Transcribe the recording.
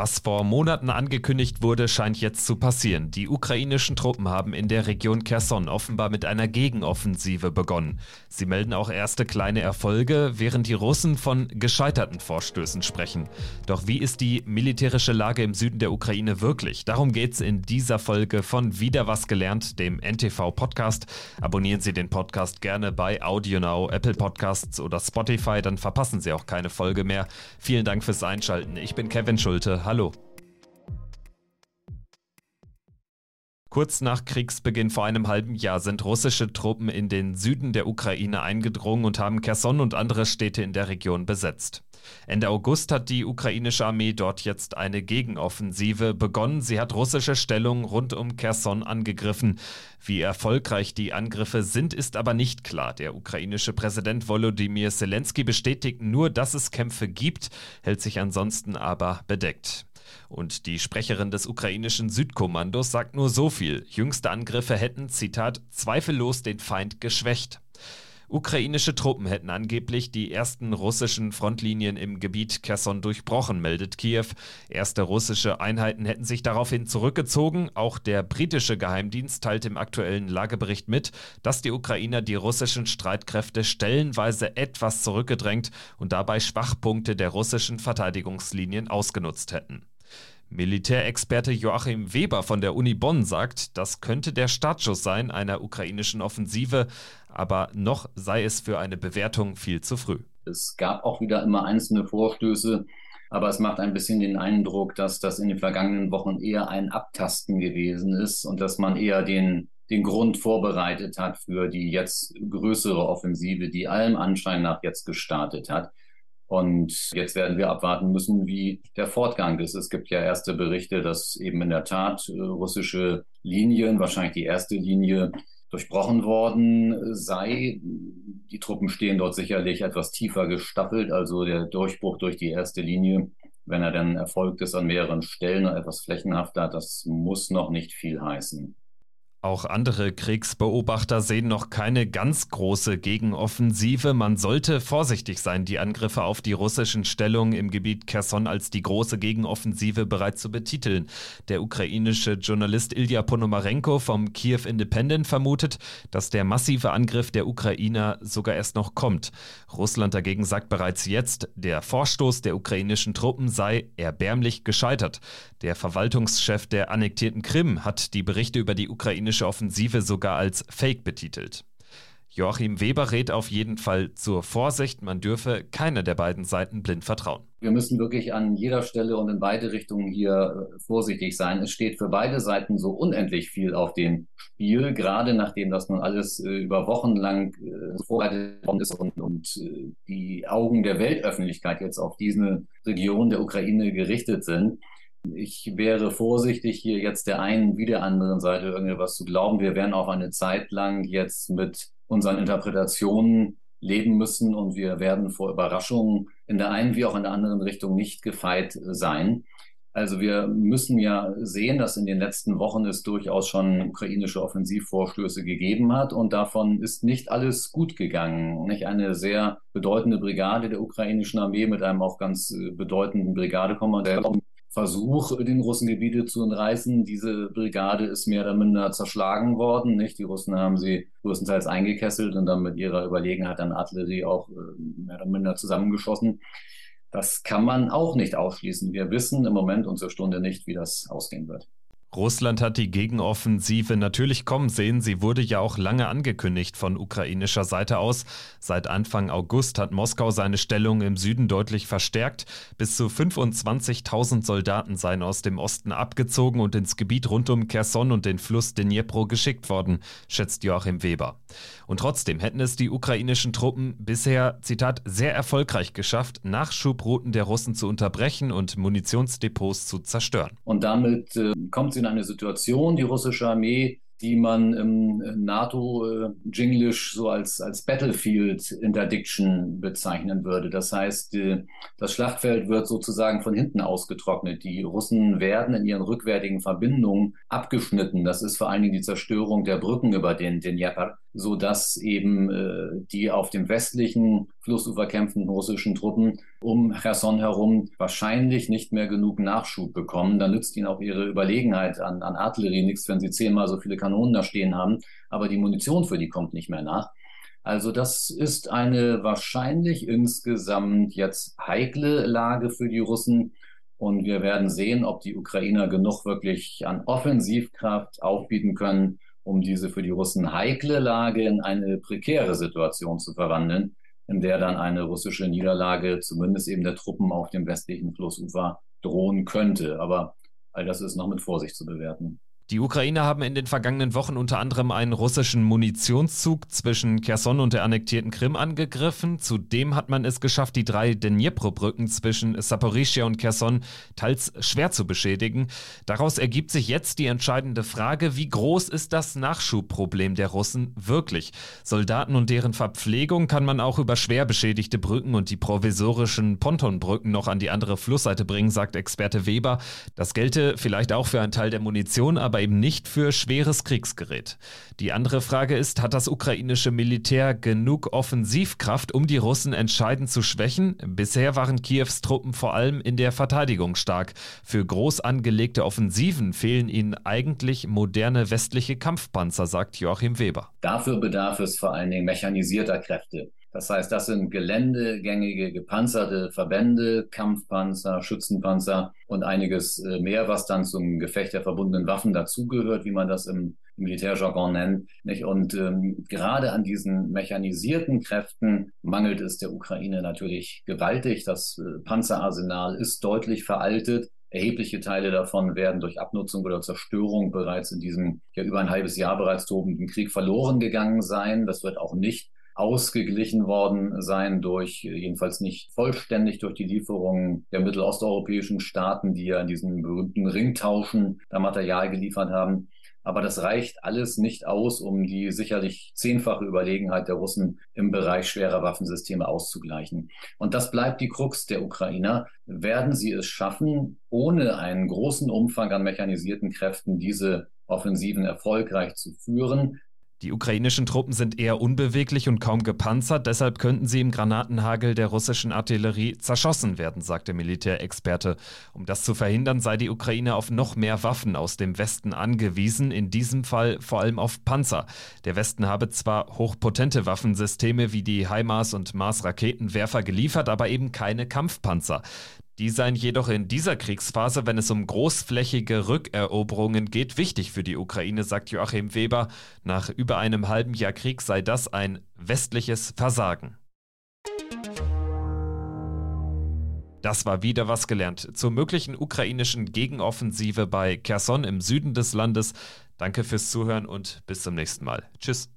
Was vor Monaten angekündigt wurde, scheint jetzt zu passieren. Die ukrainischen Truppen haben in der Region Kherson offenbar mit einer Gegenoffensive begonnen. Sie melden auch erste kleine Erfolge, während die Russen von gescheiterten Vorstößen sprechen. Doch wie ist die militärische Lage im Süden der Ukraine wirklich? Darum geht es in dieser Folge von Wieder was gelernt, dem NTV Podcast. Abonnieren Sie den Podcast gerne bei AudioNow, Apple Podcasts oder Spotify, dann verpassen Sie auch keine Folge mehr. Vielen Dank fürs Einschalten. Ich bin Kevin Schulte. Hallo. Kurz nach Kriegsbeginn vor einem halben Jahr sind russische Truppen in den Süden der Ukraine eingedrungen und haben Kherson und andere Städte in der Region besetzt. Ende August hat die ukrainische Armee dort jetzt eine Gegenoffensive begonnen. Sie hat russische Stellungen rund um Kherson angegriffen. Wie erfolgreich die Angriffe sind, ist aber nicht klar. Der ukrainische Präsident Volodymyr Zelensky bestätigt nur, dass es Kämpfe gibt, hält sich ansonsten aber bedeckt. Und die Sprecherin des ukrainischen Südkommandos sagt nur so viel. Jüngste Angriffe hätten, Zitat, zweifellos den Feind geschwächt. Ukrainische Truppen hätten angeblich die ersten russischen Frontlinien im Gebiet Kherson durchbrochen, meldet Kiew. Erste russische Einheiten hätten sich daraufhin zurückgezogen. Auch der britische Geheimdienst teilt im aktuellen Lagebericht mit, dass die Ukrainer die russischen Streitkräfte stellenweise etwas zurückgedrängt und dabei Schwachpunkte der russischen Verteidigungslinien ausgenutzt hätten. Militärexperte Joachim Weber von der Uni Bonn sagt, das könnte der Startschuss sein einer ukrainischen Offensive, aber noch sei es für eine Bewertung viel zu früh. Es gab auch wieder immer einzelne Vorstöße, aber es macht ein bisschen den Eindruck, dass das in den vergangenen Wochen eher ein Abtasten gewesen ist und dass man eher den, den Grund vorbereitet hat für die jetzt größere Offensive, die allem Anschein nach jetzt gestartet hat. Und jetzt werden wir abwarten müssen, wie der Fortgang ist. Es gibt ja erste Berichte, dass eben in der Tat äh, russische Linien, wahrscheinlich die erste Linie, durchbrochen worden sei. Die Truppen stehen dort sicherlich etwas tiefer gestaffelt, also der Durchbruch durch die erste Linie, wenn er dann erfolgt ist an mehreren Stellen und etwas flächenhafter, das muss noch nicht viel heißen. Auch andere Kriegsbeobachter sehen noch keine ganz große Gegenoffensive. Man sollte vorsichtig sein, die Angriffe auf die russischen Stellungen im Gebiet Kherson als die große Gegenoffensive bereits zu betiteln. Der ukrainische Journalist Ilya Ponomarenko vom Kiew Independent vermutet, dass der massive Angriff der Ukrainer sogar erst noch kommt. Russland dagegen sagt bereits jetzt, der Vorstoß der ukrainischen Truppen sei erbärmlich gescheitert. Der Verwaltungschef der annektierten Krim hat die Berichte über die Ukraine ukrainische Offensive sogar als Fake betitelt. Joachim Weber rät auf jeden Fall zur Vorsicht, man dürfe keiner der beiden Seiten blind vertrauen. Wir müssen wirklich an jeder Stelle und in beide Richtungen hier äh, vorsichtig sein. Es steht für beide Seiten so unendlich viel auf dem Spiel, gerade nachdem das nun alles äh, über Wochen lang äh, vorbereitet worden ist und, und die Augen der Weltöffentlichkeit jetzt auf diese Region der Ukraine gerichtet sind. Ich wäre vorsichtig, hier jetzt der einen wie der anderen Seite irgendwas zu glauben. Wir werden auch eine Zeit lang jetzt mit unseren Interpretationen leben müssen und wir werden vor Überraschungen in der einen wie auch in der anderen Richtung nicht gefeit sein. Also wir müssen ja sehen, dass in den letzten Wochen es durchaus schon ukrainische Offensivvorstöße gegeben hat und davon ist nicht alles gut gegangen. Nicht eine sehr bedeutende Brigade der ukrainischen Armee mit einem auch ganz äh, bedeutenden Brigadekommandeur Versuch, den Russen Gebiete zu entreißen. Diese Brigade ist mehr oder minder zerschlagen worden. Nicht? Die Russen haben sie größtenteils eingekesselt und dann mit ihrer Überlegenheit an Artillerie auch äh, mehr oder minder zusammengeschossen. Das kann man auch nicht ausschließen. Wir wissen im Moment und zur Stunde nicht, wie das ausgehen wird. Russland hat die Gegenoffensive natürlich kommen sehen. Sie wurde ja auch lange angekündigt von ukrainischer Seite aus. Seit Anfang August hat Moskau seine Stellung im Süden deutlich verstärkt. Bis zu 25.000 Soldaten seien aus dem Osten abgezogen und ins Gebiet rund um Kherson und den Fluss Dnipro geschickt worden, schätzt Joachim Weber. Und trotzdem hätten es die ukrainischen Truppen bisher, Zitat, sehr erfolgreich geschafft, Nachschubrouten der Russen zu unterbrechen und Munitionsdepots zu zerstören. Und damit äh, kommt in eine Situation, die russische Armee, die man im NATO-Jinglish so als, als Battlefield Interdiction bezeichnen würde. Das heißt, das Schlachtfeld wird sozusagen von hinten ausgetrocknet. Die Russen werden in ihren rückwärtigen Verbindungen abgeschnitten. Das ist vor allen Dingen die Zerstörung der Brücken über den, den Dnieper so dass eben äh, die auf dem westlichen Flussufer kämpfenden russischen Truppen um Cherson herum wahrscheinlich nicht mehr genug Nachschub bekommen. Dann nützt ihnen auch ihre Überlegenheit an, an Artillerie nichts, wenn sie zehnmal so viele Kanonen da stehen haben, aber die Munition für die kommt nicht mehr nach. Also das ist eine wahrscheinlich insgesamt jetzt heikle Lage für die Russen. Und wir werden sehen, ob die Ukrainer genug wirklich an Offensivkraft aufbieten können, um diese für die Russen heikle Lage in eine prekäre Situation zu verwandeln, in der dann eine russische Niederlage zumindest eben der Truppen auf dem westlichen Flussufer drohen könnte. Aber all das ist noch mit Vorsicht zu bewerten. Die Ukrainer haben in den vergangenen Wochen unter anderem einen russischen Munitionszug zwischen Kherson und der annektierten Krim angegriffen. Zudem hat man es geschafft, die drei Dnipro-Brücken zwischen Saporischia und Kherson teils schwer zu beschädigen. Daraus ergibt sich jetzt die entscheidende Frage, wie groß ist das Nachschubproblem der Russen wirklich? Soldaten und deren Verpflegung kann man auch über schwer beschädigte Brücken und die provisorischen Pontonbrücken noch an die andere Flussseite bringen, sagt Experte Weber. Das gelte vielleicht auch für einen Teil der Munition, aber aber eben nicht für schweres Kriegsgerät. Die andere Frage ist, hat das ukrainische Militär genug Offensivkraft, um die Russen entscheidend zu schwächen? Bisher waren Kiews Truppen vor allem in der Verteidigung stark. Für groß angelegte Offensiven fehlen ihnen eigentlich moderne westliche Kampfpanzer, sagt Joachim Weber. Dafür bedarf es vor allen Dingen mechanisierter Kräfte. Das heißt, das sind geländegängige, gepanzerte Verbände, Kampfpanzer, Schützenpanzer und einiges äh, mehr, was dann zum Gefecht der verbundenen Waffen dazugehört, wie man das im Militärjargon nennt. Nicht? Und ähm, gerade an diesen mechanisierten Kräften mangelt es der Ukraine natürlich gewaltig. Das äh, Panzerarsenal ist deutlich veraltet. Erhebliche Teile davon werden durch Abnutzung oder Zerstörung bereits in diesem ja über ein halbes Jahr bereits tobenden Krieg verloren gegangen sein. Das wird auch nicht ausgeglichen worden sein durch, jedenfalls nicht vollständig durch die Lieferungen der mittelosteuropäischen Staaten, die ja in diesen berühmten Ringtauschen da Material geliefert haben. Aber das reicht alles nicht aus, um die sicherlich zehnfache Überlegenheit der Russen im Bereich schwerer Waffensysteme auszugleichen. Und das bleibt die Krux der Ukrainer. Werden sie es schaffen, ohne einen großen Umfang an mechanisierten Kräften diese Offensiven erfolgreich zu führen, die ukrainischen Truppen sind eher unbeweglich und kaum gepanzert, deshalb könnten sie im Granatenhagel der russischen Artillerie zerschossen werden, sagt der Militärexperte. Um das zu verhindern, sei die Ukraine auf noch mehr Waffen aus dem Westen angewiesen, in diesem Fall vor allem auf Panzer. Der Westen habe zwar hochpotente Waffensysteme wie die HIMARS und Mars-Raketenwerfer geliefert, aber eben keine Kampfpanzer. Die seien jedoch in dieser Kriegsphase, wenn es um großflächige Rückeroberungen geht, wichtig für die Ukraine, sagt Joachim Weber. Nach über einem halben Jahr Krieg sei das ein westliches Versagen. Das war wieder was gelernt zur möglichen ukrainischen Gegenoffensive bei Kherson im Süden des Landes. Danke fürs Zuhören und bis zum nächsten Mal. Tschüss.